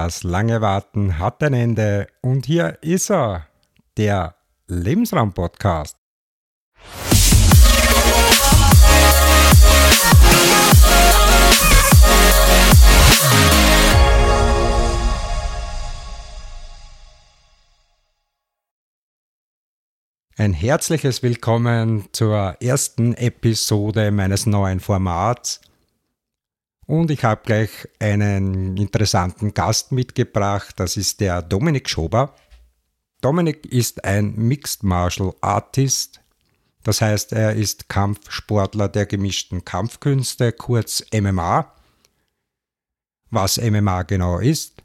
Das lange Warten hat ein Ende und hier ist er, der Lebensraum-Podcast. Ein herzliches Willkommen zur ersten Episode meines neuen Formats. Und ich habe gleich einen interessanten Gast mitgebracht, das ist der Dominik Schober. Dominik ist ein Mixed Martial Artist, das heißt, er ist Kampfsportler der gemischten Kampfkünste, kurz MMA. Was MMA genau ist,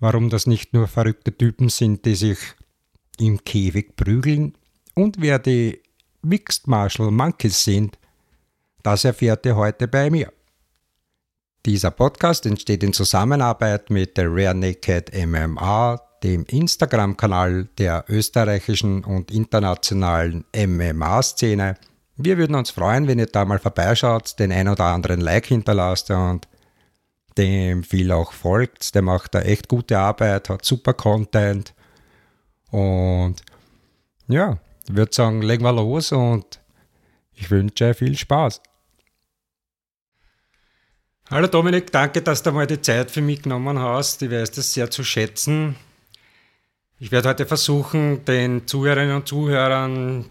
warum das nicht nur verrückte Typen sind, die sich im Käfig prügeln, und wer die Mixed Martial Monkeys sind, das erfährt ihr heute bei mir. Dieser Podcast entsteht in Zusammenarbeit mit der Rare Naked MMA, dem Instagram-Kanal der österreichischen und internationalen MMA-Szene. Wir würden uns freuen, wenn ihr da mal vorbeischaut, den ein oder anderen Like hinterlasst und dem viel auch folgt. Der macht da echt gute Arbeit, hat super Content und ja, ich würde sagen, legen wir los und ich wünsche viel Spaß. Hallo Dominik, danke, dass du mal die Zeit für mich genommen hast. Ich weiß das sehr zu schätzen. Ich werde heute versuchen, den Zuhörerinnen und Zuhörern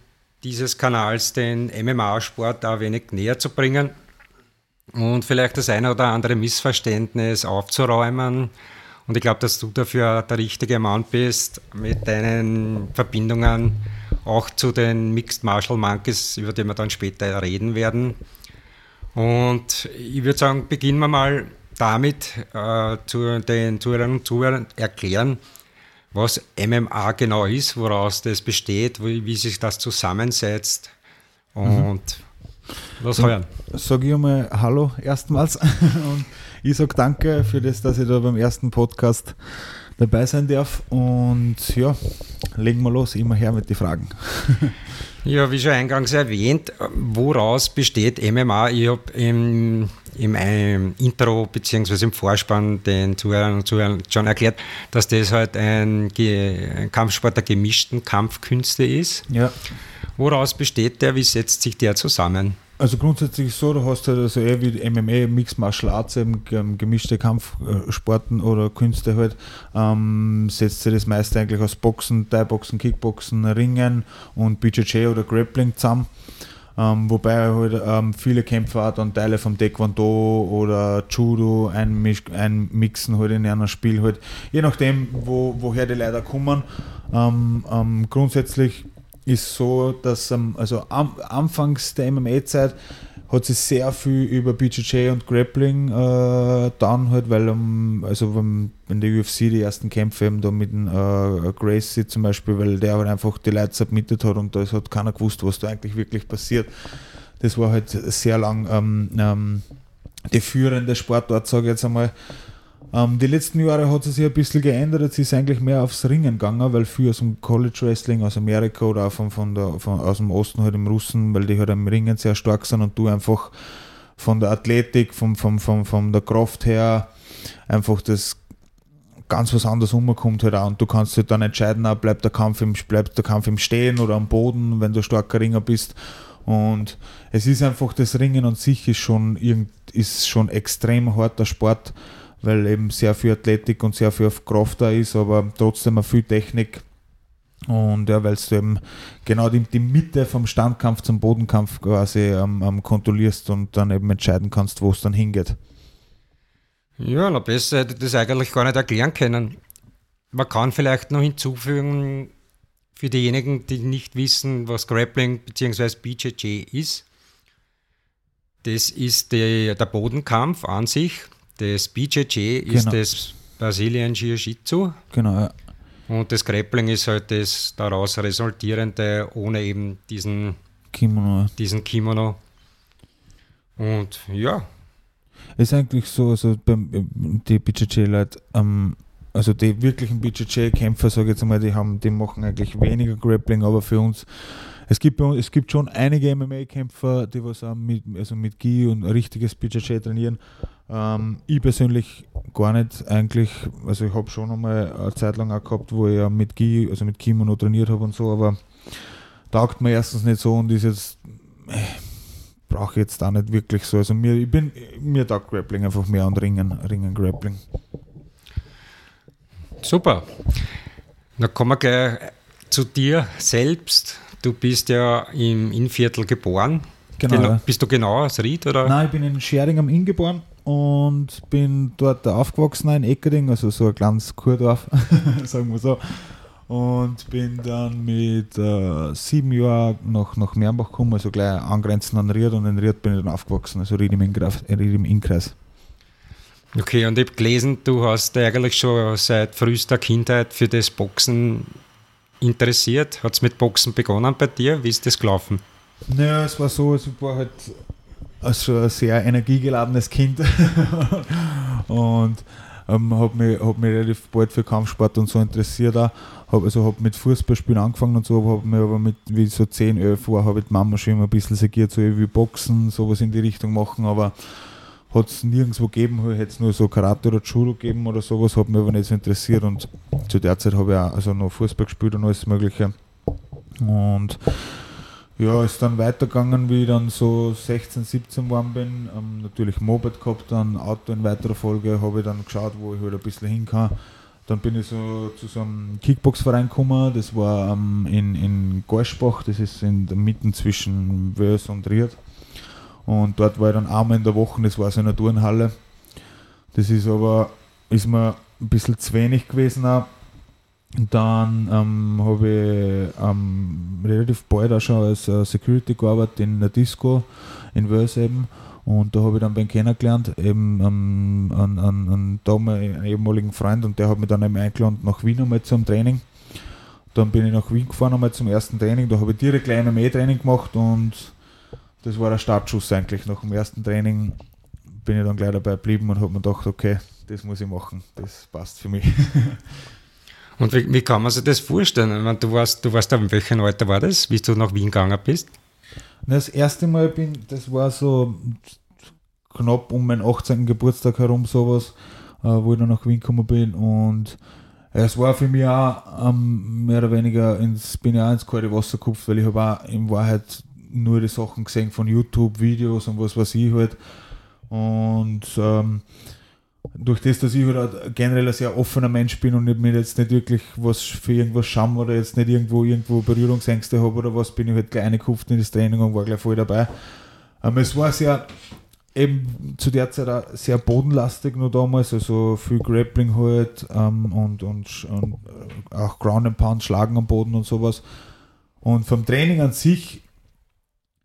dieses Kanals den MMA-Sport ein wenig näher zu bringen und vielleicht das eine oder andere Missverständnis aufzuräumen. Und ich glaube, dass du dafür der richtige Mann bist mit deinen Verbindungen auch zu den Mixed Martial Monkeys, über die wir dann später reden werden. Und ich würde sagen, beginnen wir mal damit, äh, zu den Zuhörern und Zuhörern erklären, was MMA genau ist, woraus das besteht, wie, wie sich das zusammensetzt und mhm. was hören. Sage ich einmal Hallo erstmals und ich sage danke für das, dass ich da beim ersten Podcast dabei sein darf. Und ja, legen wir los, immer her mit den Fragen. Ja, wie schon eingangs erwähnt, woraus besteht MMA? Ich habe im, im, im, Intro bzw. im Vorspann den Zuhörern und Zuhörern schon erklärt, dass das halt ein, ein Kampfsport der gemischten Kampfkünste ist. Ja. Woraus besteht der? Wie setzt sich der zusammen? Also grundsätzlich so, du hast halt also eher wie MMA, Mixed Martial Arts, eben gemischte Kampfsporten oder Künste halt, ähm, setzt sich das meiste eigentlich aus Boxen, Thai-Boxen, Kickboxen, Ringen und BJJ oder Grappling zusammen. Ähm, wobei halt ähm, viele Kämpfer auch dann Teile vom Taekwondo oder Judo einmixen halt in einem Spiel halt, je nachdem, wo, woher die Leute kommen. Ähm, ähm, grundsätzlich ist so, dass also am, anfangs der MMA-Zeit hat sich sehr viel über BJJ und Grappling äh, dann halt, weil um, also wenn, in der UFC die ersten Kämpfe eben da mit dem äh, Gracie zum Beispiel, weil der halt einfach die Leute submitted hat und da hat keiner gewusst, was da eigentlich wirklich passiert. Das war halt sehr lang ähm, ähm, die führende Sportart, sage ich jetzt einmal. Ähm, die letzten Jahre hat es sich ein bisschen geändert. Jetzt ist eigentlich mehr aufs Ringen gegangen, weil viel aus dem College Wrestling aus Amerika oder auch von, von der, von, aus dem Osten halt im Russen, weil die halt im Ringen sehr stark sind und du einfach von der Athletik, von, von, von, von der Kraft her einfach das ganz was anderes umkommt halt. Und du kannst halt dann entscheiden, auch, bleibt der Kampf im, bleibt der Kampf im Stehen oder am Boden, wenn du starker Ringer bist. Und es ist einfach, das Ringen an sich ist schon, ist schon extrem harter Sport weil eben sehr viel Athletik und sehr viel Kraft da ist, aber trotzdem auch viel Technik. Und ja, weil du eben genau die, die, Mitte vom Standkampf zum Bodenkampf quasi ähm, ähm, kontrollierst und dann eben entscheiden kannst, wo es dann hingeht. Ja, noch besser hätte ich das eigentlich gar nicht erklären können. Man kann vielleicht noch hinzufügen, für diejenigen, die nicht wissen, was Grappling bzw. BJJ ist, das ist die, der Bodenkampf an sich. Das BJJ genau. ist das Brazilian Jiu-Jitsu. Genau, ja. Und das Grappling ist halt das daraus resultierende, ohne eben diesen Kimono. Diesen Kimono. Und ja. Es ist eigentlich so, also beim, die BJJ-Leute, ähm, also die wirklichen BJJ-Kämpfer, sage ich jetzt mal, die haben, die machen eigentlich weniger Grappling, aber für uns, es gibt, es gibt schon einige MMA-Kämpfer, die was mit, also mit Gi und richtiges BJJ trainieren. Ähm, ich persönlich gar nicht eigentlich, also ich habe schon einmal eine Zeit lang auch gehabt, wo ich mit Gi, also mit Kimono trainiert habe und so, aber taugt mir erstens nicht so und ist jetzt, äh, brauche jetzt auch nicht wirklich so. Also mir, ich bin, mir taugt Grappling einfach mehr und Ringen, Ringen Grappling. Super. Dann kommen wir gleich zu dir selbst. Du bist ja im Innviertel geboren. Genau. Genau- Bist du genau aus Ried? Oder? Nein, ich bin in Schering am Inn geboren und bin dort aufgewachsen in Eckerding, also so ein kleines Kurdorf, sagen wir so. Und bin dann mit äh, sieben Jahren nach, nach Mernbach gekommen, also gleich angrenzend an Ried und in Ried bin ich dann aufgewachsen, also Ried im, Innkreis, äh, Ried im Innkreis. Okay, und ich habe gelesen, du hast eigentlich schon seit frühester Kindheit für das Boxen interessiert. Hat es mit Boxen begonnen bei dir? Wie ist das gelaufen? Naja, es war so, also ich war halt also ein sehr energiegeladenes Kind und ähm, habe mich, hab mich relativ bald für Kampfsport und so interessiert. Auch. Hab, also habe mit Fußballspielen angefangen und so, habe mir aber mit wie so 10, 11 war, habe ich die Mama schon immer ein bisschen segiert, so wie Boxen, sowas in die Richtung machen, aber hat es nirgendwo gegeben, hätte es nur so Karate oder Judo gegeben oder sowas, hat mich aber nicht so interessiert und zu der Zeit habe ich auch also noch Fußball gespielt und alles mögliche und ja, ist dann weitergegangen, wie ich dann so 16, 17 geworden bin. Ähm, natürlich Moped gehabt, dann Auto in weiterer Folge, habe ich dann geschaut, wo ich halt ein bisschen hin kann. Dann bin ich so zu so einem Kickbox-Verein gekommen, das war ähm, in, in Gorschbach, das ist in der Mitte zwischen Wös und Ried. Und dort war ich dann einmal in der Woche, das war so eine Turnhalle. Das ist aber, ist mir ein bisschen zu wenig gewesen auch. Dann ähm, habe ich ähm, relativ bald auch schon als äh, Security gearbeitet in der Disco in Wels eben. Und da habe ich dann Ben kennengelernt, eben ähm, einen, einen, einen, ehemaligen Freund und der hat mich dann eben eingeladen nach Wien einmal zum Training. Dann bin ich nach Wien gefahren einmal zum ersten Training, da habe ich direkt ein MMA-Training gemacht und das war der Startschuss eigentlich. Nach dem ersten Training bin ich dann gleich dabei geblieben und habe mir gedacht, okay, das muss ich machen, das passt für mich. Und wie, wie, kann man sich das vorstellen? Ich meine, du warst, du warst da, in welchem Alter war das, wie du nach Wien gegangen bist? Das erste Mal bin, das war so knapp um meinen 18. Geburtstag herum sowas, äh, wo ich dann nach Wien gekommen bin und es war für mich auch ähm, mehr oder weniger ins, bin ich auch ins kalte Wasser gekupft, weil ich habe auch in Wahrheit nur die Sachen gesehen von YouTube-Videos und was weiß ich halt. Und ähm, durch das, dass ich halt generell ein sehr offener Mensch bin und mir jetzt nicht wirklich was für irgendwas schauen oder jetzt nicht irgendwo irgendwo Berührungsängste habe oder was, bin ich halt gleich eingekauft in das Training und war gleich voll dabei. Ähm, es war sehr, eben zu der Zeit auch sehr bodenlastig nur damals, also viel Grappling halt ähm, und, und, und auch Ground and Pound, Schlagen am Boden und sowas. Und vom Training an sich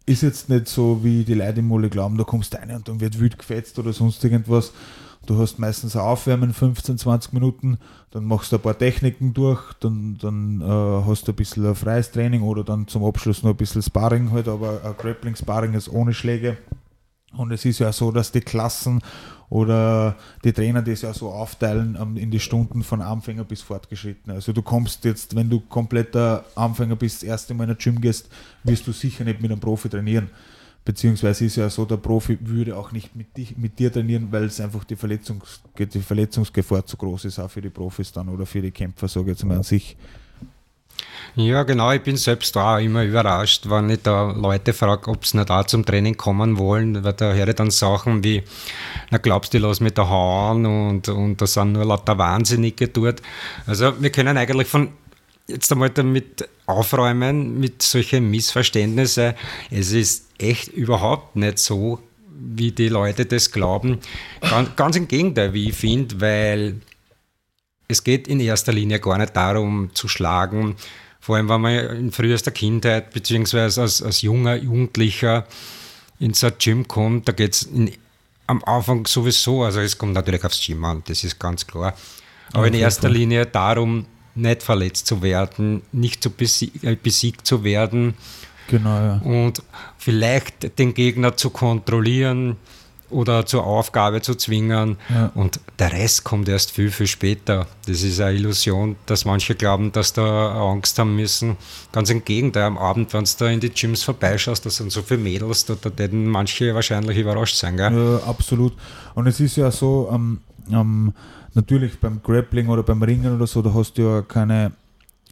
ist jetzt nicht so, wie die Leute im Mole glauben, da kommst du rein und dann wird wild gefetzt oder sonst irgendwas. Du hast meistens ein Aufwärmen 15, 20 Minuten, dann machst du ein paar Techniken durch, dann, dann äh, hast du ein bisschen ein freies Training oder dann zum Abschluss noch ein bisschen Sparring halt, aber ein Grappling-Sparring ist ohne Schläge. Und es ist ja so, dass die Klassen oder die Trainer das ja so aufteilen um, in die Stunden von Anfänger bis Fortgeschritten. Also du kommst jetzt, wenn du kompletter Anfänger bist, das erste Mal in ein Gym gehst, wirst du sicher nicht mit einem Profi trainieren. Beziehungsweise ist ja so, der Profi würde auch nicht mit, dich, mit dir trainieren, weil es einfach die, Verletzungs, die Verletzungsgefahr zu groß ist, auch für die Profis dann oder für die Kämpfer, sage ich jetzt mal an sich. Ja, genau. Ich bin selbst auch immer überrascht, wenn ich da Leute frage, ob sie nicht auch zum Training kommen wollen, weil da höre ich dann Sachen wie, na glaubst du, lass mich da hauen und, und da sind nur lauter Wahnsinnige dort. Also wir können eigentlich von jetzt einmal damit aufräumen mit solchen Missverständnissen. Es ist echt überhaupt nicht so, wie die Leute das glauben. Ganz, ganz im Gegenteil, wie ich finde, weil es geht in erster Linie gar nicht darum zu schlagen, vor allem wenn man in frühester Kindheit beziehungsweise als, als junger Jugendlicher ins Gym kommt, da geht es am Anfang sowieso, also es kommt natürlich aufs Gym an, das ist ganz klar, aber in erster Linie darum, nicht verletzt zu werden, nicht zu besieg, äh, besiegt zu werden. Genau, ja. und vielleicht den Gegner zu kontrollieren, oder zur Aufgabe zu zwingen. Ja. Und der Rest kommt erst viel, viel später. Das ist eine Illusion, dass manche glauben, dass da Angst haben müssen. Ganz im Gegenteil, am Abend, wenn du da in die Gyms vorbeischaust, da sind so viele Mädels, da, da werden manche wahrscheinlich überrascht sein. Gell? Ja, absolut. Und es ist ja so, ähm, ähm, natürlich beim Grappling oder beim Ringen oder so, da hast du ja keine,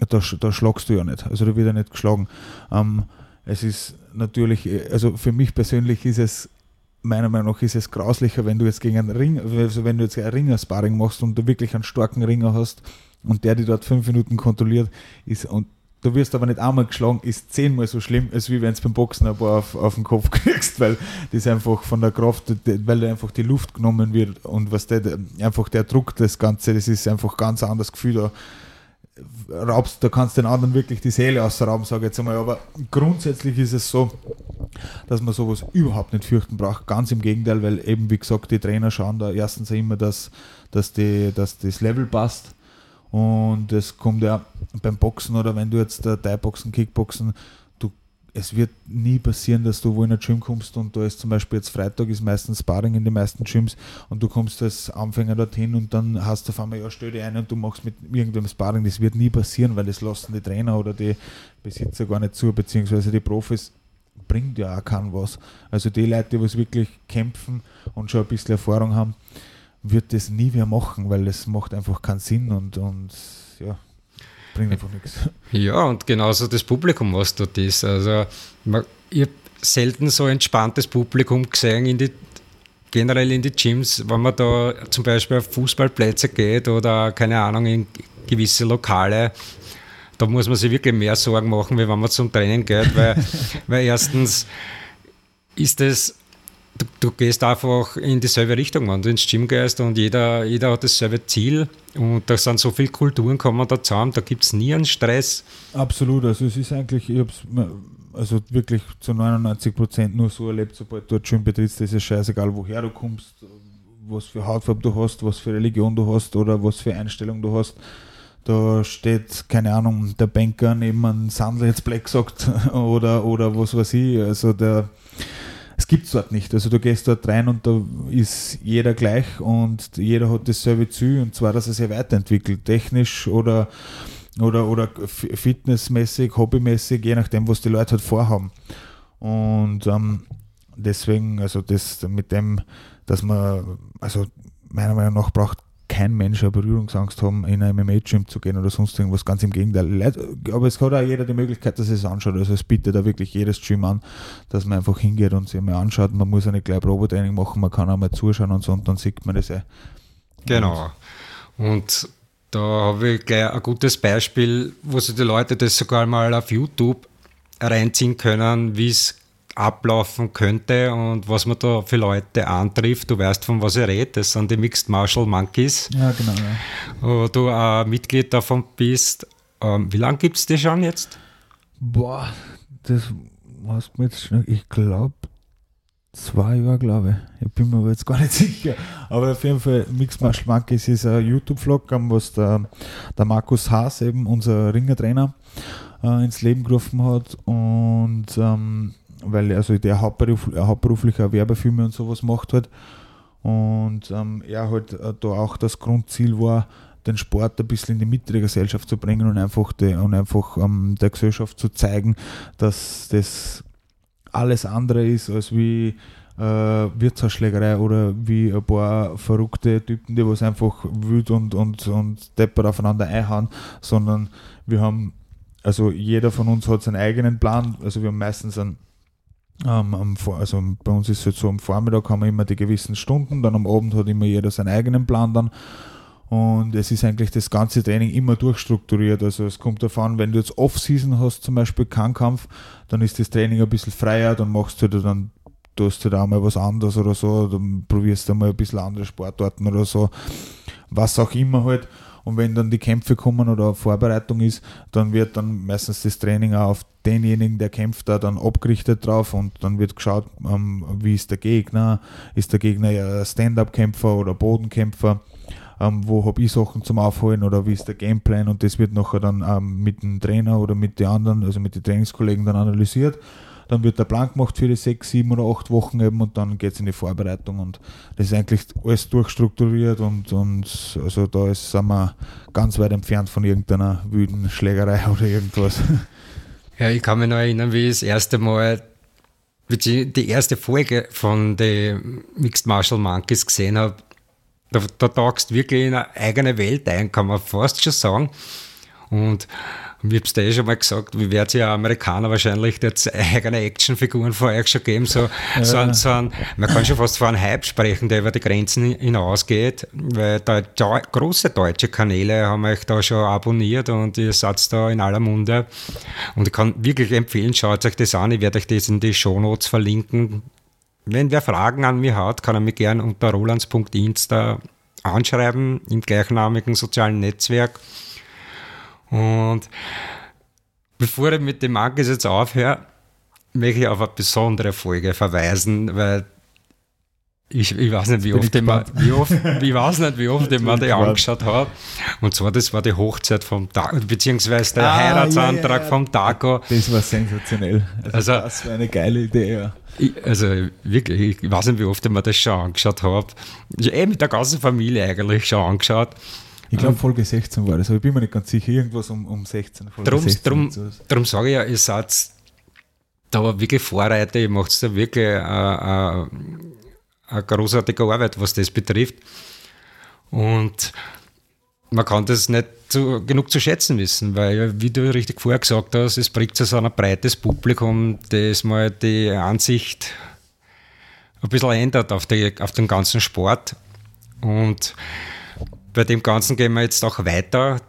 da, da schlagst du ja nicht. Also da wird ja nicht geschlagen. Ähm, es ist natürlich, also für mich persönlich ist es meiner Meinung nach ist es grauslicher, wenn du jetzt gegen einen Ring, also wenn du jetzt ein Ringer-Sparring machst und du wirklich einen starken Ringer hast und der die dort fünf Minuten kontrolliert ist und du wirst aber nicht einmal geschlagen, ist zehnmal so schlimm, als wie wenn du beim Boxen ein paar auf, auf den Kopf kriegst, weil das einfach von der Kraft, weil da einfach die Luft genommen wird und was der, einfach der Druck, das Ganze, das ist einfach ganz anderes Gefühl da raubst, da kannst den anderen wirklich die Seele ausrauben, sage ich jetzt einmal. Aber grundsätzlich ist es so, dass man sowas überhaupt nicht fürchten braucht. Ganz im Gegenteil, weil eben, wie gesagt, die Trainer schauen da erstens immer, dass, dass, die, dass das Level passt. Und es kommt ja beim Boxen oder wenn du jetzt äh, Thai-Boxen, Kickboxen, es wird nie passieren, dass du wo in ein Gym kommst und da ist zum Beispiel jetzt Freitag ist meistens Sparring in den meisten Gyms und du kommst als Anfänger dorthin und dann hast du auf einmal, ja, stell dich ein und du machst mit irgendeinem Sparring. Das wird nie passieren, weil das lassen die Trainer oder die Besitzer gar nicht zu, beziehungsweise die Profis bringt ja auch keinen was. Also die Leute, die was wirklich kämpfen und schon ein bisschen Erfahrung haben, wird das nie mehr machen, weil das macht einfach keinen Sinn und, und bringt einfach nichts. Ja, und genauso das Publikum, was dort ist. Also, man, ich habe selten so entspanntes Publikum gesehen in die generell in die Gyms, wenn man da zum Beispiel auf Fußballplätze geht oder keine Ahnung in gewisse Lokale, da muss man sich wirklich mehr Sorgen machen, wie wenn man zum Training geht, weil, weil erstens ist es du, du, gehst einfach in dieselbe Richtung, wenn du ins Gym gehst und jeder, jeder hat dasselbe Ziel und da sind so viele Kulturen kommen da zusammen, da gibt es nie einen Stress. Absolut, also es ist eigentlich, ich habe es also wirklich zu 99 Prozent nur so erlebt, sobald du dort Gym betrittst, ist es scheißegal, woher du kommst, was für Hautfarbe du hast, was für Religion du hast oder was für Einstellung du hast. Da steht, keine Ahnung, der Banker neben einem Sandler jetzt Black sagt oder, oder was weiß ich. Also der, gibt es dort nicht. Also du gehst dort rein und da ist jeder gleich und jeder hat dasselbe Ziel und zwar, dass er sich weiterentwickelt, technisch oder, oder, oder fitnessmäßig, hobbymäßig, je nachdem, was die Leute halt vorhaben. Und ähm, deswegen, also das mit dem, dass man, also meiner Meinung nach braucht kein Mensch eine Berührungsangst haben, in ein MMA-Gym zu gehen oder sonst irgendwas. Ganz im Gegenteil. Aber es hat auch jeder die Möglichkeit, dass es anschaut. Also es bietet da wirklich jedes Gym an, dass man einfach hingeht und sich mal anschaut. Man muss ja nicht gleich Probetraining machen, man kann auch mal zuschauen und so und dann sieht man das ja. Genau. Und da habe ich gleich ein gutes Beispiel, wo sich die Leute das sogar mal auf YouTube reinziehen können, wie es ablaufen könnte und was man da für Leute antrifft. Du weißt, von was ich rede. Das sind die Mixed Martial Monkeys. Ja, genau. Ja. Wo du ein Mitglied davon bist. Ähm, wie lange gibt es die schon jetzt? Boah, das was mir jetzt schon, ich glaube, zwei Jahre, glaube ich. Ich bin mir aber jetzt gar nicht sicher. Aber auf jeden Fall, Mixed Martial Monkeys ist ein YouTube-Vlog, was der, der Markus Haas, eben unser Ringertrainer, äh, ins Leben gerufen hat. Und ähm, weil also der hauptberuf, hauptberuflich auch Werbefilme und sowas macht halt. Und ähm, er halt äh, da auch das Grundziel war, den Sport ein bisschen in die Mitte der Gesellschaft zu bringen und einfach, die, und einfach ähm, der Gesellschaft zu zeigen, dass das alles andere ist als wie äh, Wirtshausschlägerei oder wie ein paar verrückte Typen, die was einfach wüt und, und, und deppert aufeinander einhauen, sondern wir haben, also jeder von uns hat seinen eigenen Plan, also wir haben meistens einen ähm, also bei uns ist es halt so, am Vormittag haben wir immer die gewissen Stunden, dann am Abend hat immer jeder seinen eigenen Plan dann. Und es ist eigentlich das ganze Training immer durchstrukturiert. Also es kommt davon, wenn du jetzt Off-Season hast, zum Beispiel keinen Kampf, dann ist das Training ein bisschen freier, dann machst du dann tust du da mal was anderes oder so, dann probierst du mal ein bisschen andere Sportarten oder so, was auch immer halt. Und wenn dann die Kämpfe kommen oder Vorbereitung ist, dann wird dann meistens das Training auch auf denjenigen, der kämpft, da dann abgerichtet drauf und dann wird geschaut, ähm, wie ist der Gegner, ist der Gegner ja Stand-up-Kämpfer oder Bodenkämpfer, ähm, wo habe ich Sachen zum Aufholen oder wie ist der Gameplan? Und das wird nachher dann ähm, mit dem Trainer oder mit den anderen, also mit den Trainingskollegen dann analysiert dann wird der Plan gemacht für die sechs, sieben oder acht Wochen eben und dann geht es in die Vorbereitung und das ist eigentlich alles durchstrukturiert und, und also da ist, sind wir ganz weit entfernt von irgendeiner wüden Schlägerei oder irgendwas. Ja, ich kann mich noch erinnern, wie ich das erste Mal die erste Folge von den Mixed Martial Monkeys gesehen habe. Da, da tauchst wirklich in eine eigene Welt ein, kann man fast schon sagen. Und und ich habe es dir eh schon mal gesagt, wie wird ja Amerikaner wahrscheinlich jetzt eigene Actionfiguren vor euch schon geben. So, ja. so, ein, so ein, man kann schon fast von einem Hype sprechen, der über die Grenzen hinausgeht, weil da, da, große deutsche Kanäle haben euch da schon abonniert und ihr seid da in aller Munde. Und ich kann wirklich empfehlen, schaut euch das an. Ich werde euch das in die Shownotes verlinken. Wenn wer Fragen an mich hat, kann er mich gerne unter rolands.insta anschreiben, im gleichnamigen sozialen Netzwerk. Und bevor ich mit dem Markus jetzt aufhöre, möchte ich auf eine besondere Folge verweisen, weil ich, ich weiß nicht, wie oft, ich, mal, wie oft, ich weiß nicht, wie oft ich mir die angeschaut habe. Und zwar, das war die Hochzeit vom Taco, beziehungsweise der ah, Heiratsantrag ja, ja, ja. vom Taco. Das war sensationell. Also, also, das war eine geile Idee, ja. Ich, also wirklich, ich weiß nicht, wie oft ich mir das schon angeschaut habe. Ich eh mit der ganzen Familie eigentlich schon angeschaut. Ich glaube, Folge 16 war das, aber ich bin mir nicht ganz sicher. Irgendwas um, um 16. Folge drum, 16 drum, drum sage ich ja, ihr seid da wirklich Vorreiter, ihr macht da wirklich äh, äh, eine großartige Arbeit, was das betrifft. Und man kann das nicht zu, genug zu schätzen wissen, weil, wie du richtig vorher gesagt hast, es bringt so ein breites Publikum, das mal die Ansicht ein bisschen ändert auf, die, auf den ganzen Sport. Und bei dem Ganzen gehen wir jetzt auch weiter.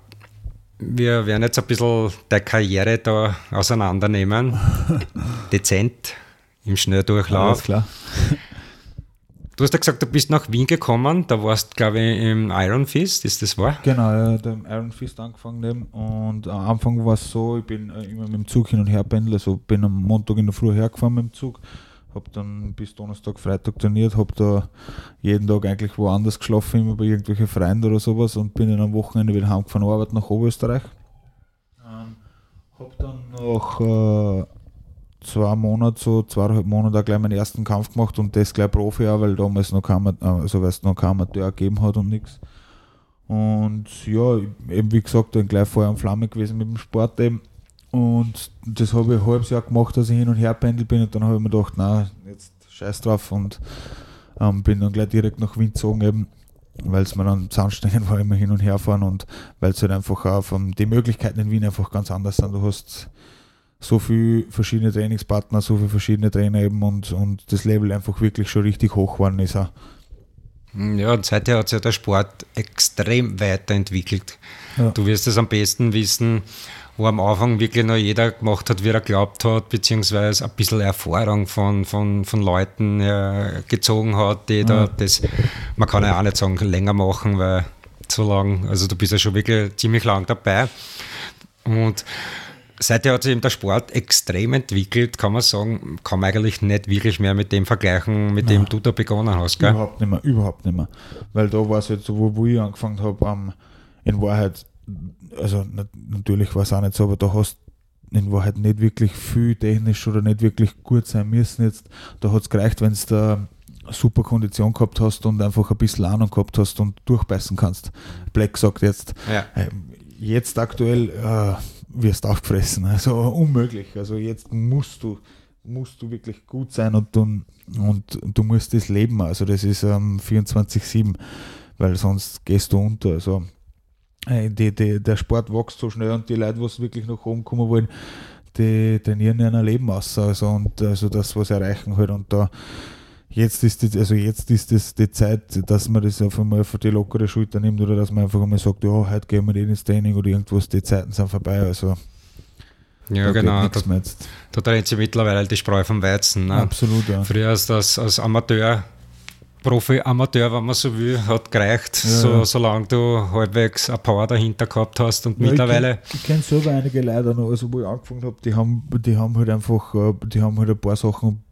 Wir werden jetzt ein bisschen der Karriere da auseinandernehmen. Dezent im Schnelldurchlauf. Alles klar. Du hast ja gesagt, du bist nach Wien gekommen, da warst, glaube ich, im Iron Fist, ist das wahr? Genau, ja, dem Iron Fist angefangen und am Anfang war es so, ich bin äh, immer mit dem Zug hin und her pendelt, also bin am Montag in der Früh hergefahren mit dem Zug, habe dann bis Donnerstag, Freitag trainiert, habe da jeden Tag eigentlich woanders geschlafen, immer bei irgendwelchen Freunde oder sowas und bin dann am Wochenende wieder heimgefahren, Arbeit nach Oberösterreich. Ähm, habe dann nach äh, zwei Monaten, so zweieinhalb Monate auch gleich meinen ersten Kampf gemacht und das gleich Profi auch, weil damals noch kein, also weil es noch kein Amateur gegeben hat und nichts. Und ja, eben wie gesagt, dann gleich Feuer und Flamme gewesen mit dem Sport eben und das habe ich ein halbes Jahr gemacht, dass ich hin und her pendelt bin. Und dann habe ich mir gedacht, na, jetzt scheiß drauf. Und ähm, bin dann gleich direkt nach Wien gezogen, eben, weil es mir dann Zahnstein war, immer hin und her fahren. Und weil es halt einfach auch von, die Möglichkeiten in Wien einfach ganz anders sind. Du hast so viele verschiedene Trainingspartner, so viele verschiedene Trainer eben und, und das Level einfach wirklich schon richtig hoch geworden ist. Auch. Ja, und seither hat sich ja der Sport extrem weiterentwickelt. Ja. Du wirst es am besten wissen wo am Anfang wirklich noch jeder gemacht hat, wie er glaubt hat, beziehungsweise ein bisschen Erfahrung von, von, von Leuten äh, gezogen hat, die da das, man kann ja auch nicht sagen, länger machen, weil zu lang, also du bist ja schon wirklich ziemlich lang dabei. Und seither hat sich eben der Sport extrem entwickelt, kann man sagen, kann man eigentlich nicht wirklich mehr mit dem vergleichen, mit Nein. dem du da begonnen hast. Gell? Überhaupt nicht mehr, überhaupt nicht mehr. Weil da war es jetzt so, wo, wo ich angefangen habe, um, in Wahrheit also natürlich war es auch nicht so, aber da hast in Wahrheit nicht wirklich viel technisch oder nicht wirklich gut sein müssen jetzt. Da hat es gereicht, wenn du da super Kondition gehabt hast und einfach ein bisschen Ahnung gehabt hast und durchbeißen kannst. Black sagt jetzt, ja. äh, jetzt aktuell äh, wirst du aufgefressen. Also unmöglich. Also jetzt musst du, musst du wirklich gut sein und, und, und du musst das leben. Also das ist ähm, 24-7, weil sonst gehst du unter. Also die, die, der Sport wächst so schnell und die Leute, die wirklich nach oben kommen wollen, die trainieren ja ein Leben aus. Also, und also das, was erreichen halt. Und da jetzt ist die, also jetzt ist das die Zeit, dass man das einfach mal für die lockere Schulter nimmt oder dass man einfach einmal sagt, ja, heute gehen wir ins Training oder irgendwas, die Zeiten sind vorbei. Also ja, genau. Da, da trennt sich mittlerweile die Spreu vom Weizen. Ne? Absolut, ja. Früher als, als Amateur Profi, Amateur, wenn man so will, hat gereicht, ja. so, solange du halbwegs ein Power dahinter gehabt hast und ja, mittlerweile. Ich kenne kenn selber einige Leute noch, also wo ich angefangen habe, die haben, die haben halt einfach, äh, die haben halt ein paar Sachen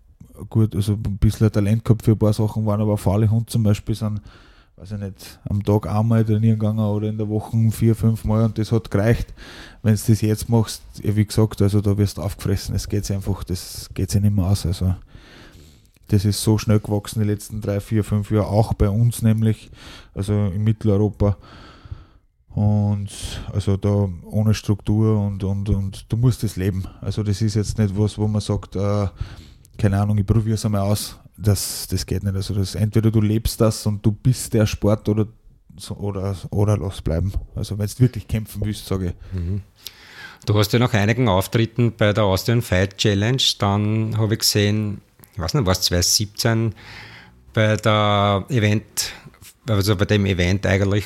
gut, also ein bisschen Talent gehabt für ein paar Sachen, waren aber faule Hund zum Beispiel sind weiß ich nicht, am Tag einmal trainieren gegangen oder in der Woche vier, fünf Mal und das hat gereicht. Wenn du das jetzt machst, wie gesagt, also da wirst du aufgefressen, es geht einfach, das geht sich nicht mehr aus. Also das ist so schnell gewachsen die letzten drei, vier, fünf Jahre, auch bei uns nämlich, also in Mitteleuropa. Und also da ohne Struktur und, und, und du musst es leben. Also das ist jetzt nicht was, wo man sagt, äh, keine Ahnung, ich probiere es einmal aus. Das, das geht nicht. Also das, entweder du lebst das und du bist der Sport oder, oder, oder lass bleiben. Also wenn du wirklich kämpfen willst, sage ich. Mhm. Du hast ja nach einigen Auftritten bei der Austrian Fight Challenge, dann habe ich gesehen, ich weiß nicht, was 2017 bei der Event, also bei dem Event eigentlich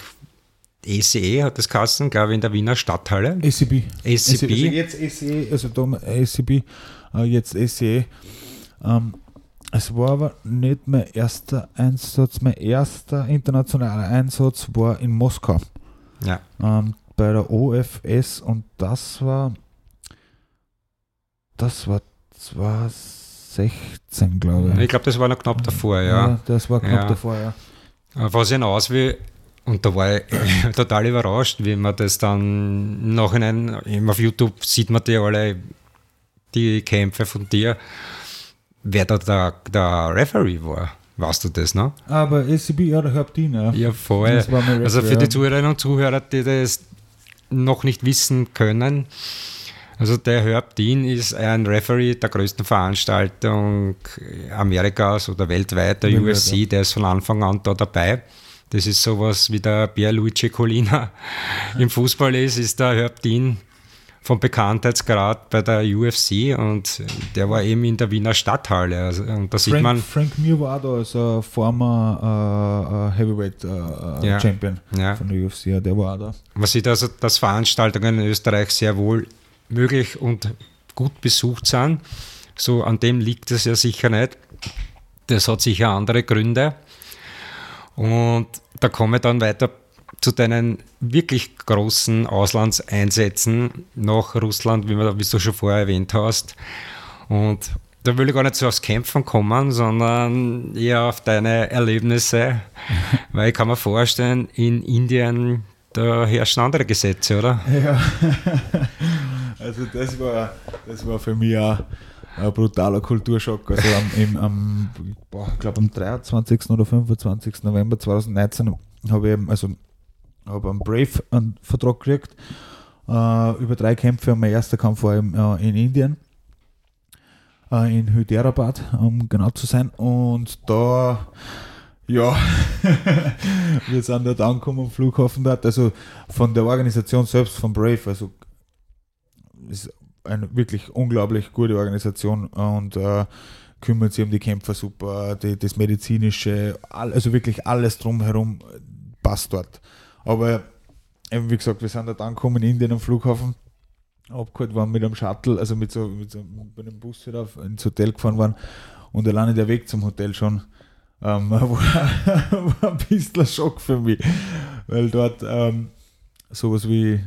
ECE e hat das Kassen, glaube ich, in der Wiener Stadthalle. ACB. ACB. Also jetzt ECE, also da ACB, äh, jetzt ECE. Ähm, es war aber nicht mein erster Einsatz. Mein erster internationaler Einsatz war in Moskau. Ja. Ähm, bei der OFS und das war das war 2016, glaube ich. Ich glaube, das war noch knapp davor, ja. ja das war knapp ja. davor, ja. Was hinaus will, und da war ich total überrascht, wie man das dann im Nachhinein, auf YouTube sieht man die alle, die Kämpfe von dir, wer da der, der Referee war. Weißt du das noch? Aber SCB, ja, der Hauptdien, ja. Ja, voll. also für die Zuhörerinnen und Zuhörer, die das noch nicht wissen können, also der Herb Dean ist ein Referee der größten Veranstaltung Amerikas oder weltweit, der UFC, der ist von Anfang an da dabei. Das ist sowas wie der Pierluigi Colina im Fußball ist, ist der Herb Dean vom Bekanntheitsgrad bei der UFC und der war eben in der Wiener Stadthalle. Also, und da sieht Frank, man. Frank Mir war da als uh, former uh, Heavyweight uh, ja, Champion ja. von der UFC, der war da. Man sieht also, dass Veranstaltungen in Österreich sehr wohl möglich und gut besucht sind. So an dem liegt es ja sicher nicht. Das hat sicher andere Gründe. Und da komme ich dann weiter zu deinen wirklich großen Auslandseinsätzen nach Russland, wie, man, wie du schon vorher erwähnt hast. Und da will ich gar nicht so aufs Kämpfen kommen, sondern eher auf deine Erlebnisse, weil ich kann mir vorstellen, in Indien, da herrschen andere Gesetze, oder? Ja, also das war, das war für mich auch ein brutaler Kulturschock. Also am, im, am, boah, ich glaube am 23. oder 25. November 2019 habe ich also habe einen Brave einen Vertrag gekriegt äh, über drei Kämpfe. Mein erster Kampf war im, äh, in Indien, äh, in Hyderabad, um genau zu sein. Und da, ja, wir sind dort angekommen am Flughafen dort. Also von der Organisation selbst, von Brave, also ist eine wirklich unglaublich gute Organisation und äh, kümmert sich um die Kämpfer super, die, das medizinische, all, also wirklich alles drumherum passt dort. Aber eben wie gesagt, wir sind dort angekommen in Indien am Flughafen, abgeholt waren mit einem Shuttle, also mit so, mit so mit einem Bus wieder auf, ins Hotel gefahren waren und alleine der Weg zum Hotel schon ähm, war, war ein bisschen ein Schock für mich, weil dort ähm, sowas wie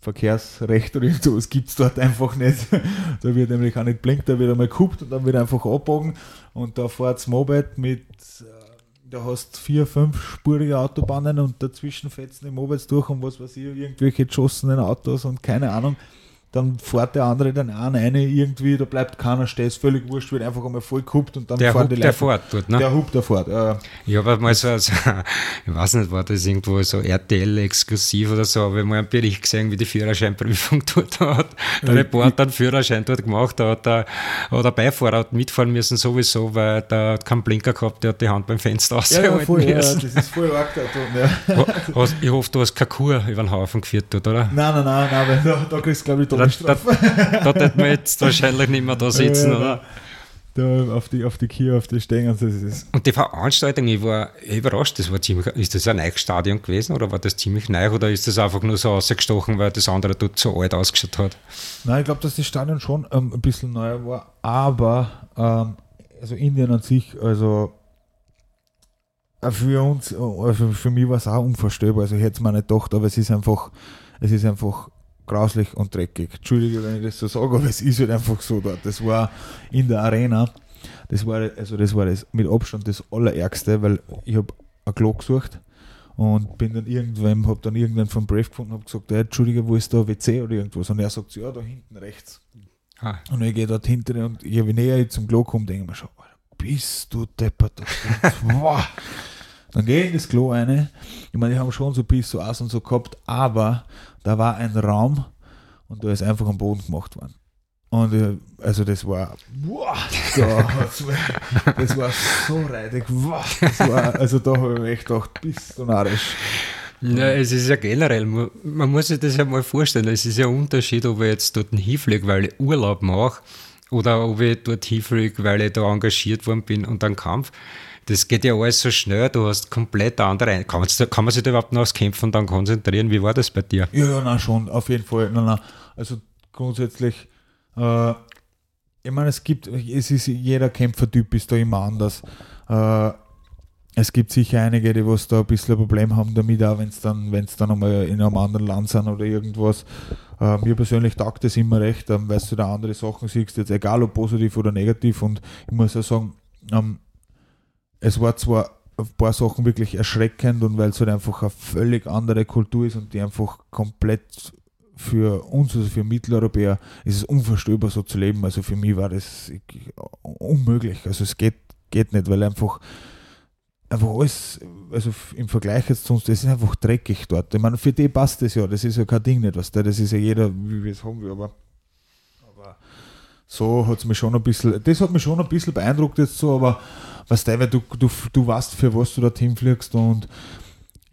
Verkehrsrecht oder sowas gibt es dort einfach nicht. da wird nämlich auch nicht blinkt, da wird einmal gehupt und dann wird einfach abbogen und da fährt das Moped mit da hast vier, fünf spurige Autobahnen und dazwischen fetzen die Mopeds durch und was weiß ich, irgendwelche geschossenen Autos und keine Ahnung dann fährt der andere dann auch eine irgendwie, da bleibt keiner stehen, ist völlig wurscht, wird einfach einmal voll gehupt und dann der fahren die Leute. Der fährt dort, ne? Der Hub, der fährt, ja. Ich habe mal so, also, ich weiß nicht, war das irgendwo so RTL-exklusiv oder so, aber ich mal einen Bericht gesehen, wie die Führerscheinprüfung dort hat. Der ja, Reporter einen Führerschein dort gemacht, hat der, hat der Beifahrer hat mitfahren müssen sowieso, weil der hat keinen Blinker gehabt, der hat die Hand beim Fenster ausgehalten ja, voll, ja, das ist voll arg da dort, ja. Ich hoffe, du hast keine Kur über den Haufen geführt dort, oder? Nein, nein, nein, nein, weil da, da kriegst du glaube ich da, da, da wir jetzt wahrscheinlich nicht mehr da sitzen, ja, oder? Da auf die, auf die Kier, auf die Stänge. Das ist und die Veranstaltung, ich war überrascht, das war ziemlich, ist das ein neues Stadion gewesen oder war das ziemlich neu oder ist das einfach nur so ausgestochen, weil das andere dort so alt ausgeschaut hat? Nein, ich glaube, dass das Stadion schon ähm, ein bisschen neuer war, aber ähm, also Indien an sich, also äh, für uns, also für mich war es auch unvorstellbar. Also ich hätte es mir nicht gedacht, aber es ist einfach, es ist einfach grauslich und dreckig. Entschuldige, wenn ich das so sage, aber es ist halt einfach so dort. Das war in der Arena, das war, also das war das mit Abstand das Allerärgste, weil ich habe ein Klo gesucht Und bin dann irgendwann, hab dann irgendwann vom Brave gefunden und hab gesagt, hey, Entschuldige, wo ist da WC oder irgendwas? Und er sagt, ja, da hinten rechts. Ah. Und ich gehe dort hinten und je näher ich zum Klo komme, denke ich mir schon, bist du deppert. Wow. Dann gehe ich in das Klo rein. Ich meine, die haben schon so Piss, so Ass und so gehabt, aber da war ein Raum und da ist einfach am Boden gemacht worden. Und äh, also das war, wow, da, das, war, so reidig, wow, das war, also da habe ich mir echt gedacht, bist du narrisch. Ja, es ist ja generell, man muss sich das ja mal vorstellen, es ist ja ein Unterschied, ob ich jetzt dort hinfliege, weil ich Urlaub mache oder ob ich dort hinfliege, weil ich da engagiert worden bin und dann Kampf. Das geht ja alles so schnell, du hast komplett andere, kann man, sich- kann man sich da überhaupt noch aufs Kämpfen dann konzentrieren? Wie war das bei dir? Ja, ja, nein, schon, auf jeden Fall. Nein, nein. Also grundsätzlich, äh, ich meine, es gibt, es ist, jeder Kämpfertyp ist da immer anders. Äh, es gibt sicher einige, die was da ein bisschen ein Problem haben damit, auch wenn es dann, wenn es dann einmal in einem anderen Land sind oder irgendwas. Äh, mir persönlich taugt das immer recht, ähm, weil du da andere Sachen siehst, jetzt egal ob positiv oder negativ. Und ich muss auch sagen, ähm, es war zwar ein paar Sachen wirklich erschreckend und weil es halt einfach eine völlig andere Kultur ist und die einfach komplett für uns, also für Mitteleuropäer, ist es unvorstellbar so zu leben. Also für mich war das unmöglich. Also es geht, geht nicht, weil einfach einfach alles, also im Vergleich jetzt zu uns, das ist einfach dreckig dort. Ich meine, für die passt das ja, das ist ja kein Ding nicht, was da, das ist ja jeder, wie wir es haben will, aber, aber so hat es mich schon ein bisschen, das hat mich schon ein bisschen beeindruckt jetzt so, aber was du, weil du, du, du weißt, für was du dorthin fliegst und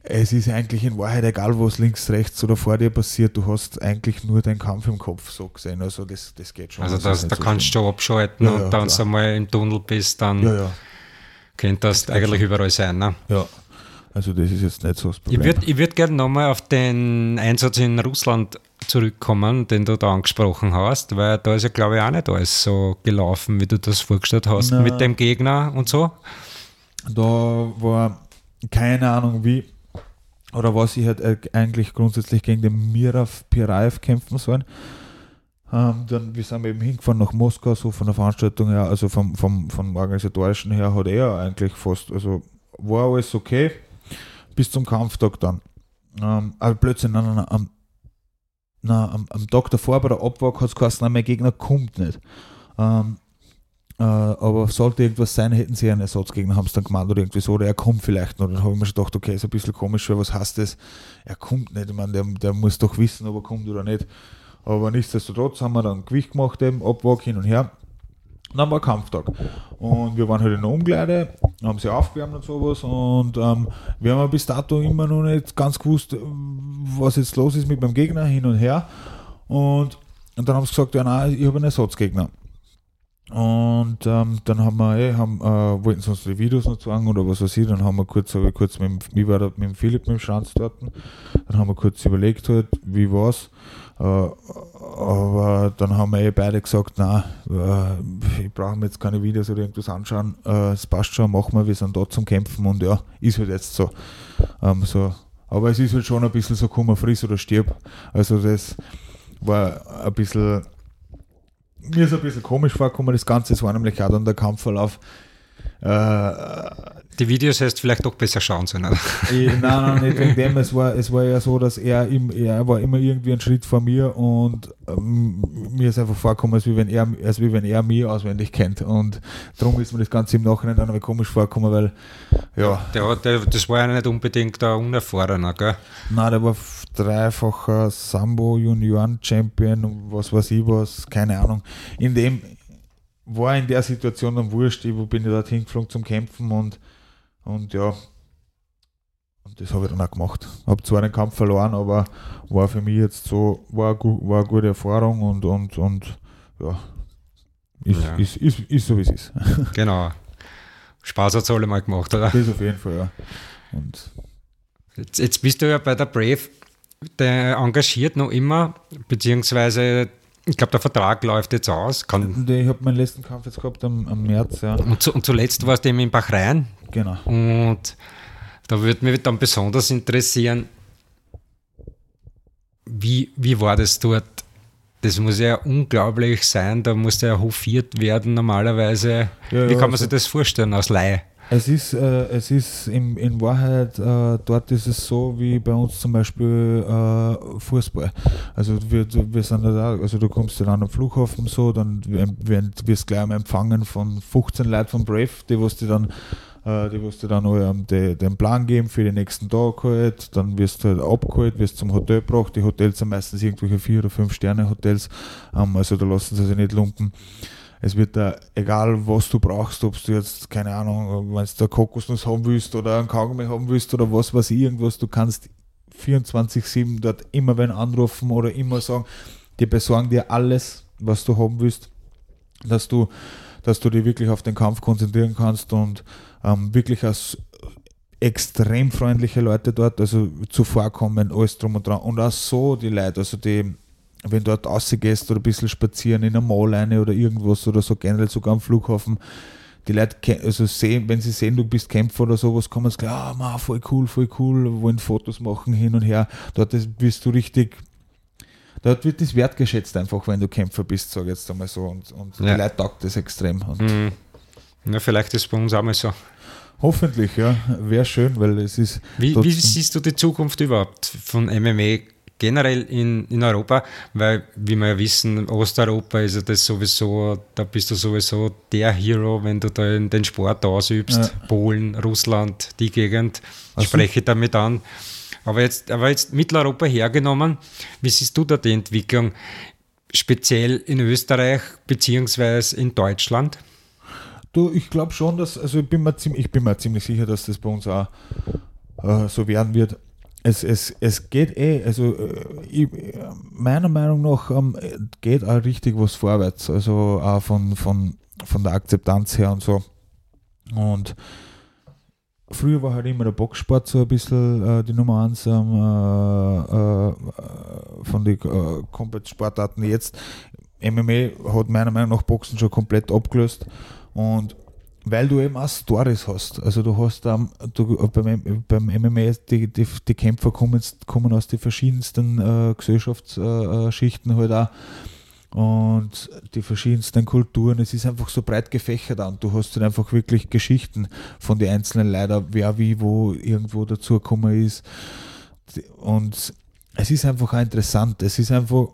es ist eigentlich in Wahrheit egal, was links, rechts oder vor dir passiert, du hast eigentlich nur deinen Kampf im Kopf so gesehen, also das, das geht schon. Also das das, da so kannst schlimm. du abschalten Ja, ja, und dann klar. du einmal im Tunnel bist, dann Ja, ja, könntest du eigentlich überall sein. Ne? ja. Also das ist jetzt nicht so das Ich Problem. würde ich würd gerne nochmal auf den Einsatz in Russland zurückkommen, den du da angesprochen hast, weil da ist ja, glaube ich, auch nicht alles so gelaufen, wie du das vorgestellt hast Na. mit dem Gegner und so. da war keine Ahnung wie oder was ich halt eigentlich grundsätzlich gegen den Mirav Piraev kämpfen sollen. Ähm, dann, wir sind eben hingefahren nach Moskau, so von der Veranstaltung her, also vom, vom, vom organisatorischen her hat er eigentlich fast, also war alles okay, bis zum Kampftag dann. Ähm, aber plötzlich, nein, nein, nein, am, nein, am, am Tag davor bei der Abwag hat es geheißen, mein Gegner kommt nicht. Ähm, äh, aber sollte irgendwas sein, hätten sie einen Ersatzgegner, haben sie dann gemeint oder irgendwie so, oder er kommt vielleicht noch. Dann habe ich mir schon gedacht, okay, ist ein bisschen komisch, weil was heißt das? Er kommt nicht, ich meine, der, der muss doch wissen, ob er kommt oder nicht. Aber nichtsdestotrotz haben wir dann Gewicht gemacht, eben, Abwag hin und her. Dann war Kampftag. Und wir waren halt in der Umkleide, haben sie aufgewärmt und sowas. Und ähm, wir haben bis dato immer noch nicht ganz gewusst, was jetzt los ist mit meinem Gegner hin und her. Und, und dann haben sie gesagt, ja, nein, ich habe einen Ersatzgegner. Und ähm, dann haben wir, eh, haben, äh, wollten sie uns die Videos noch zeigen oder was weiß ich, dann haben wir kurz, habe ich kurz mit, dem- wie war das mit dem Philipp mit dem Schranz dort, dann haben wir kurz überlegt halt, wie war's. Äh, aber dann haben wir eh beide gesagt, nein, äh, ich brauche mir jetzt keine Videos oder irgendwas anschauen, äh, es passt schon, machen wir, wir sind da zum Kämpfen und ja, ist halt jetzt so. Ähm, so. Aber es ist halt schon ein bisschen so, komm, friss oder stirb. Also das war ein bisschen mir ist ein bisschen komisch vorgekommen, das Ganze. Es war nämlich auch dann der Kampfverlauf. Äh, Die Videos heißt vielleicht doch besser schauen sollen. Oder? ich, nein, nein, nicht wegen dem. Es war, es war ja so, dass er, im, er war immer irgendwie einen Schritt vor mir und ähm, mir ist einfach vorgekommen, als wie wenn er, als wie wenn er mich auswendig kennt. Und darum ist mir das Ganze im Nachhinein dann komisch vorgekommen, weil, ja, Der, der, das war ja nicht unbedingt der Unerfahrener, gell? nein, der war dreifacher Sambo Junioren Champion und was weiß ich was, keine Ahnung. In dem war in der Situation dann wurscht, ich bin ich dorthin geflogen zum Kämpfen und, und ja, und das habe ich dann auch gemacht. Habe zwar den Kampf verloren, aber war für mich jetzt so, war, war eine gute Erfahrung und, und, und ja, ist, Ja. Ist, ist, ist so wie es ist. Genau. Spaß hat es alle mal gemacht, oder? Das auf jeden Fall, ja. Und Jetzt, jetzt bist du ja bei der Brave der engagiert noch immer, beziehungsweise ich glaube, der Vertrag läuft jetzt aus. Kann, ich habe meinen letzten Kampf jetzt gehabt am, am März, ja. und, zu, und zuletzt warst du eben in Bahrain Genau. und da würde mich dann besonders interessieren, wie, wie war das dort? Das muss ja unglaublich sein, da muss ja hofiert werden normalerweise. Ja, wie ja, kann man also- sich das vorstellen aus Laie? Es ist, äh, es ist in, in Wahrheit, äh, dort ist es so wie bei uns zum Beispiel äh, Fußball. Also wir, wir sind da, also du kommst dann am Flughafen so, dann wirst du gleich mal empfangen von 15 Leuten von Brave, die was die dann äh, die wirst du dann ähm, die, den Plan geben für den nächsten Tag halt, dann wirst du halt abgeholt, wirst zum Hotel gebracht, die Hotels sind meistens irgendwelche vier oder fünf Sterne Hotels, ähm, also da lassen sie sich nicht lumpen. Es wird da, egal was du brauchst, ob du jetzt, keine Ahnung, wenn du Kokosnuss haben willst oder einen Kaugummi haben willst oder was weiß ich, irgendwas, du kannst 24-7 dort immer wenn anrufen oder immer sagen, die besorgen dir alles, was du haben willst, dass du, dass du dich wirklich auf den Kampf konzentrieren kannst und ähm, wirklich als extrem freundliche Leute dort, also zuvorkommen, alles drum und dran. Und auch so die Leute, also die, wenn du dort rausgehst oder ein bisschen spazieren in einer Mall eine oder irgendwas oder so, generell sogar am Flughafen, die Leute, also sehen, wenn sie sehen, du bist Kämpfer oder sowas, kommen sie gleich, ah, man, voll cool, voll cool, wollen Fotos machen hin und her. Dort bist du richtig, dort wird das wertgeschätzt einfach, wenn du Kämpfer bist, sage ich jetzt einmal so. Und, und ja. die Leute taugt das extrem. Und mhm. Ja, vielleicht ist es bei uns auch mal so. Hoffentlich, ja. Wäre schön, weil es ist. Wie, wie, siehst du die Zukunft überhaupt von MMA generell in, in Europa? Weil, wie wir ja wissen, Osteuropa ist ja das sowieso, da bist du sowieso der Hero, wenn du da den Sport ausübst. Ja. Polen, Russland, die Gegend, also, spreche damit an. Aber jetzt, aber jetzt Mitteleuropa hergenommen, wie siehst du da die Entwicklung, speziell in Österreich beziehungsweise in Deutschland? Du, ich glaube schon, dass, also ich bin, mir ziemlich, ich bin mir ziemlich sicher, dass das bei uns auch äh, so werden wird. Es, es, es geht eh, also äh, ich, meiner Meinung nach ähm, geht auch richtig was vorwärts, also auch von, von, von der Akzeptanz her und so. Und früher war halt immer der Boxsport so ein bisschen äh, die Nummer eins ähm, äh, äh, von den äh, komplett Sportarten. Jetzt MMA hat meiner Meinung nach Boxen schon komplett abgelöst und weil du eben auch Stories hast. Also du hast ähm, du, beim, beim MMA, die, die, die Kämpfer kommen, kommen aus den verschiedensten äh, Gesellschaftsschichten halt auch und die verschiedensten Kulturen. Es ist einfach so breit gefächert und du hast dann einfach wirklich Geschichten von den einzelnen Leuten, wer wie wo irgendwo dazugekommen ist. Und es ist einfach auch interessant. Es ist einfach,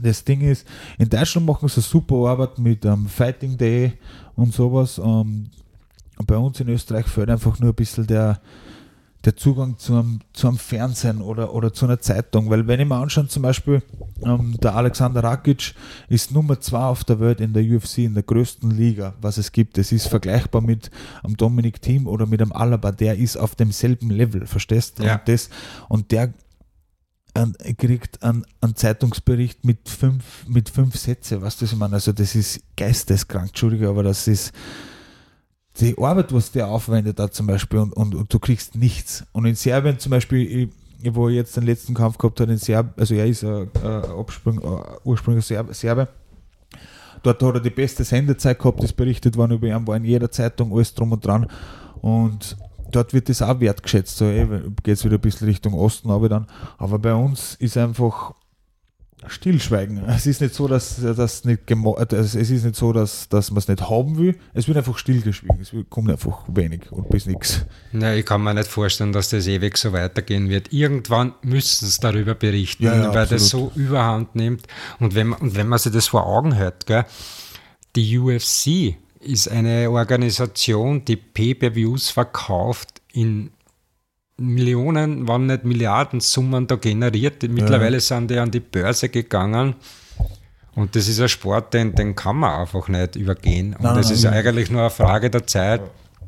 das Ding ist, in Deutschland machen sie super Arbeit mit ähm, Fighting Day und sowas. Ähm, bei uns in Österreich fehlt einfach nur ein bisschen der, der Zugang zum, zum Fernsehen oder, oder zu einer Zeitung. Weil wenn ich mir anschaue, zum Beispiel, ähm, der Alexander Rakic ist Nummer zwei auf der Welt in der UFC, in der größten Liga, was es gibt. Es ist vergleichbar mit einem Dominik Thiem oder mit einem Alaba, der ist auf demselben Level, verstehst? Ja. Und, das, und der kriegt einen, einen, Zeitungsbericht mit fünf, mit fünf Sätzen, was das ich meine? Also das ist geisteskrank, Entschuldige, aber das ist die Arbeit, was der aufwendet da zum Beispiel und, und, und, du kriegst nichts. Und in Serbien zum Beispiel, wo ich jetzt den letzten Kampf gehabt habe in Serbien, also er ist ein, ein ursprünglicher Serbe, dort hat er die beste Sendezeit gehabt, ist berichtet worden über ihn, war in jeder Zeitung, alles drum und dran und dort wird das auch wertgeschätzt. So, eh, geht es wieder ein bisschen Richtung Osten, aber dann. Aber bei uns ist einfach Stillschweigen. Es ist nicht so, dass das nicht es ist nicht so, dass, dass man es nicht haben will. Es wird einfach stillgeschwiegen. Es kommt einfach wenig und bis nichts. Ja, ich kann mir nicht vorstellen, dass das ewig so weitergehen wird. Irgendwann müssen sie darüber berichten, ja, ja, weil absolut. das so überhand nimmt. Und wenn man, und wenn man sich das vor Augen hört, gell, die UFC ist eine Organisation, die Pay-per-Views verkauft in Millionen, wenn nicht Milliarden Summen da generiert. Mittlerweile ja. sind die an die Börse gegangen. Und das ist ein Sport, den, den kann man einfach nicht übergehen. Und nein, nein, ist nein. eigentlich nur eine Frage der Zeit,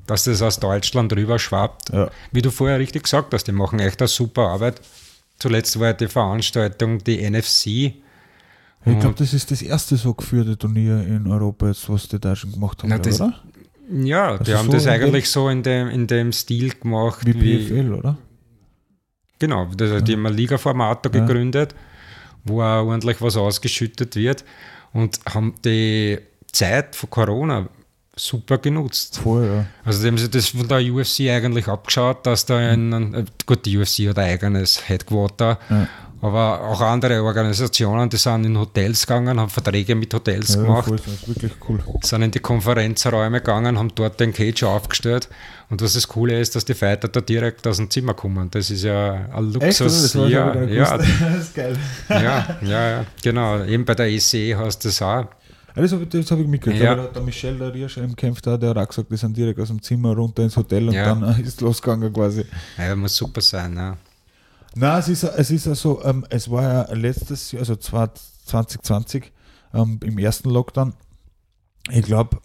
dass das aus Deutschland rüber schwappt. Ja. Wie du vorher richtig gesagt hast, die machen echt eine super Arbeit. Zuletzt war die Veranstaltung die NFC, ich glaube, das ist das erste so geführte Turnier in Europa, jetzt, was die Deutschen gemacht haben, Na, das, oder? Ja, also die haben so das eigentlich so in dem, in dem Stil gemacht. Wie, wie PFL, oder? Genau, das, ja. die haben ein Liga-Format da gegründet, wo auch ordentlich was ausgeschüttet wird und haben die Zeit von Corona super genutzt. Voll, ja. Also die haben sich das von der UFC eigentlich abgeschaut, dass da ein, ein gut, die UFC hat ein eigenes Headquarter, Ja. Aber auch andere Organisationen, die sind in Hotels gegangen, haben Verträge mit Hotels ja gemacht, voll, das ist wirklich cool. sind in die Konferenzräume gegangen, haben dort den Cage aufgestellt und was das Coole ist, dass die Fighter da direkt aus dem Zimmer kommen. Das ist ja ein Echt? Luxus. Das war ich ja, ja, gewusst. das ist geil. ja, ja, ja, genau. Eben bei der ECE hast du das auch. Ja, das habe ich, das hab ich mitgekriegt. Ja. Der, der Michel, der Riersch im Kampf da, der hat auch gesagt, die sind direkt aus dem Zimmer runter ins Hotel und Ja. dann ist losgegangen quasi. Ja, muss super sein. Ja. Nein, es ist, es ist also, ähm, es war ja letztes Jahr, also zwar 2020, ähm, im ersten Lockdown, ich glaube,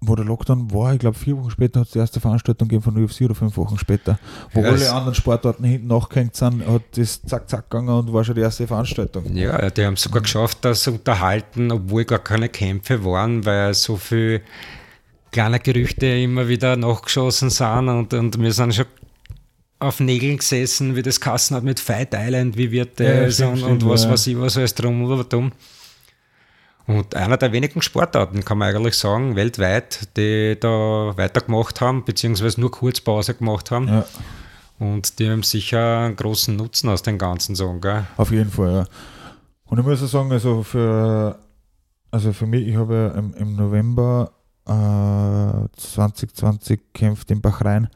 wo der Lockdown war, ich glaube vier Wochen später hat es die erste Veranstaltung gegeben von UFC oder fünf Wochen später, wo Ja, alle anderen Sportarten hinten nachgehängt sind, hat das zack zack gegangen und war schon die erste Veranstaltung. Ja, die haben sogar geschafft, das unterhalten, obwohl gar keine Kämpfe waren, weil so viele kleine Gerüchte immer wieder nachgeschossen sind und, und wir sind schon auf Nägeln gesessen, wie das Kassen hat mit Fight Island, wie wird Ja, ja, das stimmt, und, stimmt, und was ja. weiß ich, was alles drum oder dumm. Und einer der wenigen Sportarten, kann man eigentlich sagen, weltweit, die da weitergemacht haben, beziehungsweise nur Kurzpause gemacht haben. Ja, Und die haben sicher einen großen Nutzen aus dem Ganzen sagen, gell? auf jeden Fall, ja. Und ich muss auch sagen, also für, also für mich, ich habe ja im, im November äh, 2020 kämpft in Bahrain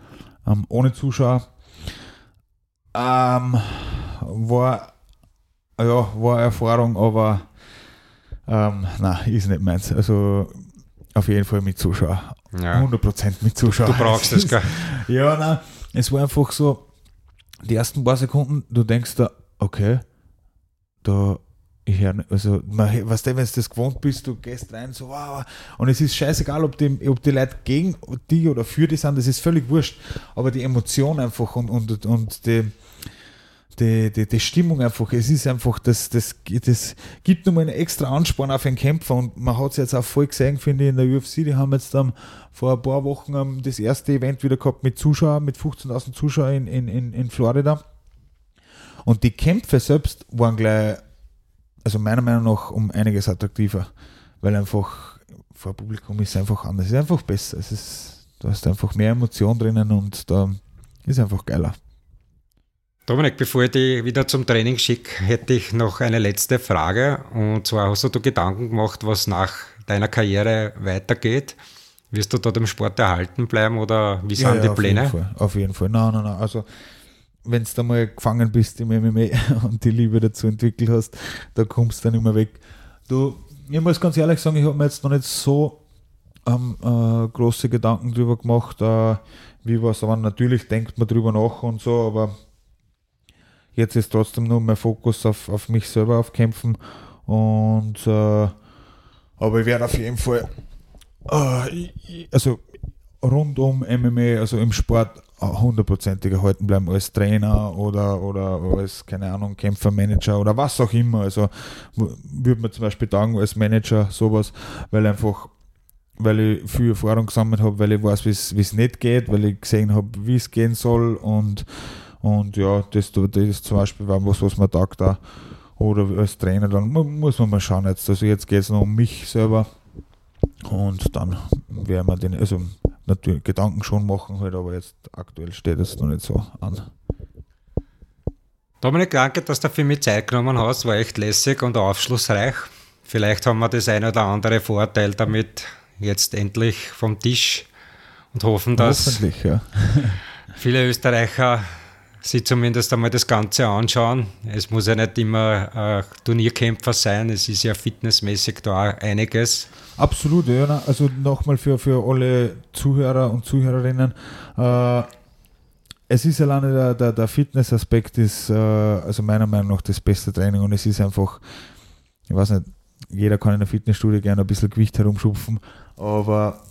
ähm, ohne Zuschauer. Ähm, war, ja, war Erfahrung, aber ähm, nein, ist nicht meins. Also auf jeden Fall mit Zuschauer. Ja. 100% mit Zuschauer. Du brauchst es, gell? Ja, nein, es war einfach so, die ersten paar Sekunden, du denkst da, okay, da, ich hör, nicht- also, man, weißt du, wenn du das gewohnt bist, du gehst rein, so, wow, und es ist scheißegal, ob die, ob die Leute gegen die oder für die sind, das ist völlig wurscht, aber die Emotion einfach und, und, und die, die, die, die Stimmung einfach, es ist einfach, das, das, das gibt nochmal einen extra Ansporn auf einen Kämpfer und man hat es jetzt auch voll gesehen, finde ich, in der UFC, die haben jetzt ähm, vor ein paar Wochen das erste Event wieder gehabt mit Zuschauern, mit 15.000 Zuschauern in, in, in, in Florida und die Kämpfe selbst waren gleich, also meiner Meinung nach um einiges attraktiver, weil einfach vor Publikum ist es einfach anders, es ist einfach besser, es ist, da ist einfach mehr Emotion drinnen und da ist einfach geiler. Dominik, bevor ich dich wieder zum Training schicke, hätte ich noch eine letzte Frage. Und zwar hast du dir Gedanken gemacht, was nach deiner Karriere weitergeht? Wirst du da dem Sport erhalten bleiben oder wie sind die auf Pläne? Jeden Fall, auf jeden Fall. Nein, nein, nein. Also, wenn du da mal gefangen bist im MMA und die Liebe dazu entwickelt hast, da kommst du dann immer weg. Du, ich muss ganz ehrlich sagen, ich habe mir jetzt noch nicht so ähm, äh, große Gedanken drüber gemacht, äh, wie was aber natürlich denkt man drüber nach und so, aber jetzt ist trotzdem nur mein Fokus auf, auf mich selber auf Kämpfen und äh, aber ich werde auf jeden Fall äh, also rund um MMA, also im Sport hundertprozentig erhalten bleiben als Trainer oder, oder als, keine Ahnung, Kämpfermanager oder was auch immer. Also würde man zum Beispiel sagen, als Manager sowas, weil einfach, weil ich viel Erfahrung gesammelt habe, weil ich weiß, wie es nicht geht, weil ich gesehen habe, wie es gehen soll und, und ja, das, das ist zum Beispiel was, was man tagt da. Oder als Trainer, dann mu- muss man mal schauen jetzt. Also jetzt geht es noch um mich selber. Und dann werden wir den, also natürlich Gedanken schon machen halt, aber jetzt aktuell steht es noch nicht so an. Dominik, danke, dass du für mich Zeit genommen hast. War echt lässig und aufschlussreich. Vielleicht haben wir das ein oder andere Vorteil damit jetzt endlich vom Tisch und hoffen, dass ja. viele Österreicher sich zumindest einmal das Ganze anschauen. Es muss ja nicht immer äh, Turnierkämpfer sein, es ist ja fitnessmäßig da einiges. Absolut, ja. Also nochmal für, für alle Zuhörer und Zuhörerinnen. Äh, es ist alleine der, der, der Fitnessaspekt ist äh, also meiner Meinung nach das beste Training und es ist einfach, ich weiß nicht, jeder kann in der Fitnessstudie gerne ein bisschen Gewicht herumschupfen, aber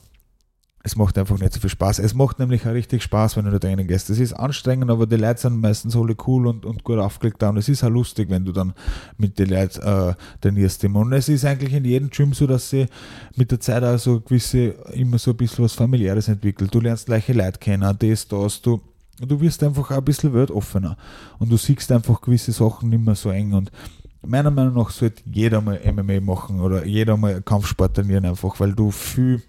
es macht einfach nicht so viel Spaß. Es macht nämlich auch richtig Spaß, wenn du da Training gehst. Es ist anstrengend, aber die Leute sind meistens alle cool und, und gut aufgelegt da. Und es ist auch lustig, wenn du dann mit den Leuten äh, trainierst. Und es ist eigentlich in jedem Gym so, dass sie mit der Zeit auch so gewisse, immer so ein bisschen was Familiäres entwickelt. Du lernst gleiche Leute kennen, das, das, du, du wirst einfach auch ein bisschen weltoffener. Und du siehst einfach gewisse Sachen nicht mehr so eng. Und meiner Meinung nach sollte jeder mal MMA machen oder jeder mal Kampfsport trainieren, einfach, weil du viel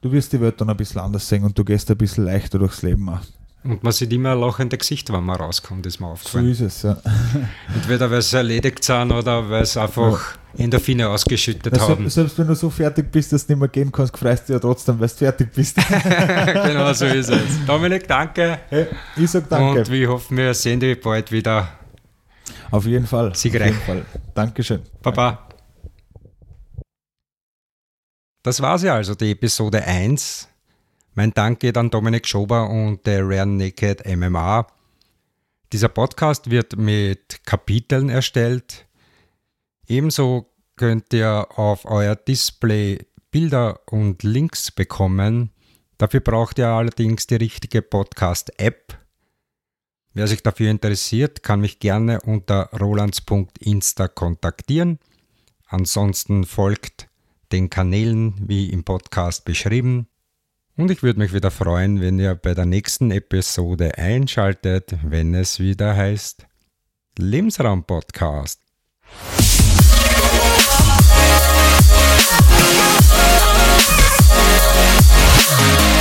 du wirst die Welt dann ein bisschen anders sehen und du gehst ein bisschen leichter durchs Leben auch. Und man sieht immer ein lachende Gesicht, wenn man rauskommt, ist mir aufgefallen. So ist es, ja. Entweder weil sie erledigt sind oder weil sie einfach ja. Endorphine ausgeschüttet ja, haben. Selbst wenn du so fertig bist, dass du nicht mehr gehen kannst, freust du ja trotzdem, weil du fertig bist. genau so ist es. Dominik, danke. Hey, ich sag danke. Und wir hoffen, wir sehen dich bald wieder. Auf jeden Fall. Siegreich. Auf jeden Fall. Dankeschön. Baba. Das war sie also, die Episode 1 mein Dank geht an Dominik Schober und der Rare Naked MMA. Dieser Podcast wird mit Kapiteln erstellt. Ebenso könnt ihr auf euer Display Bilder und Links bekommen. Dafür braucht ihr allerdings die richtige Podcast-App. Wer sich dafür interessiert, kann mich gerne unter rolands.insta kontaktieren. Ansonsten folgt den Kanälen wie im Podcast beschrieben. Und ich würde mich wieder freuen, wenn ihr bei der nächsten Episode einschaltet, wenn es wieder heißt Lebensraum Podcast. Thank.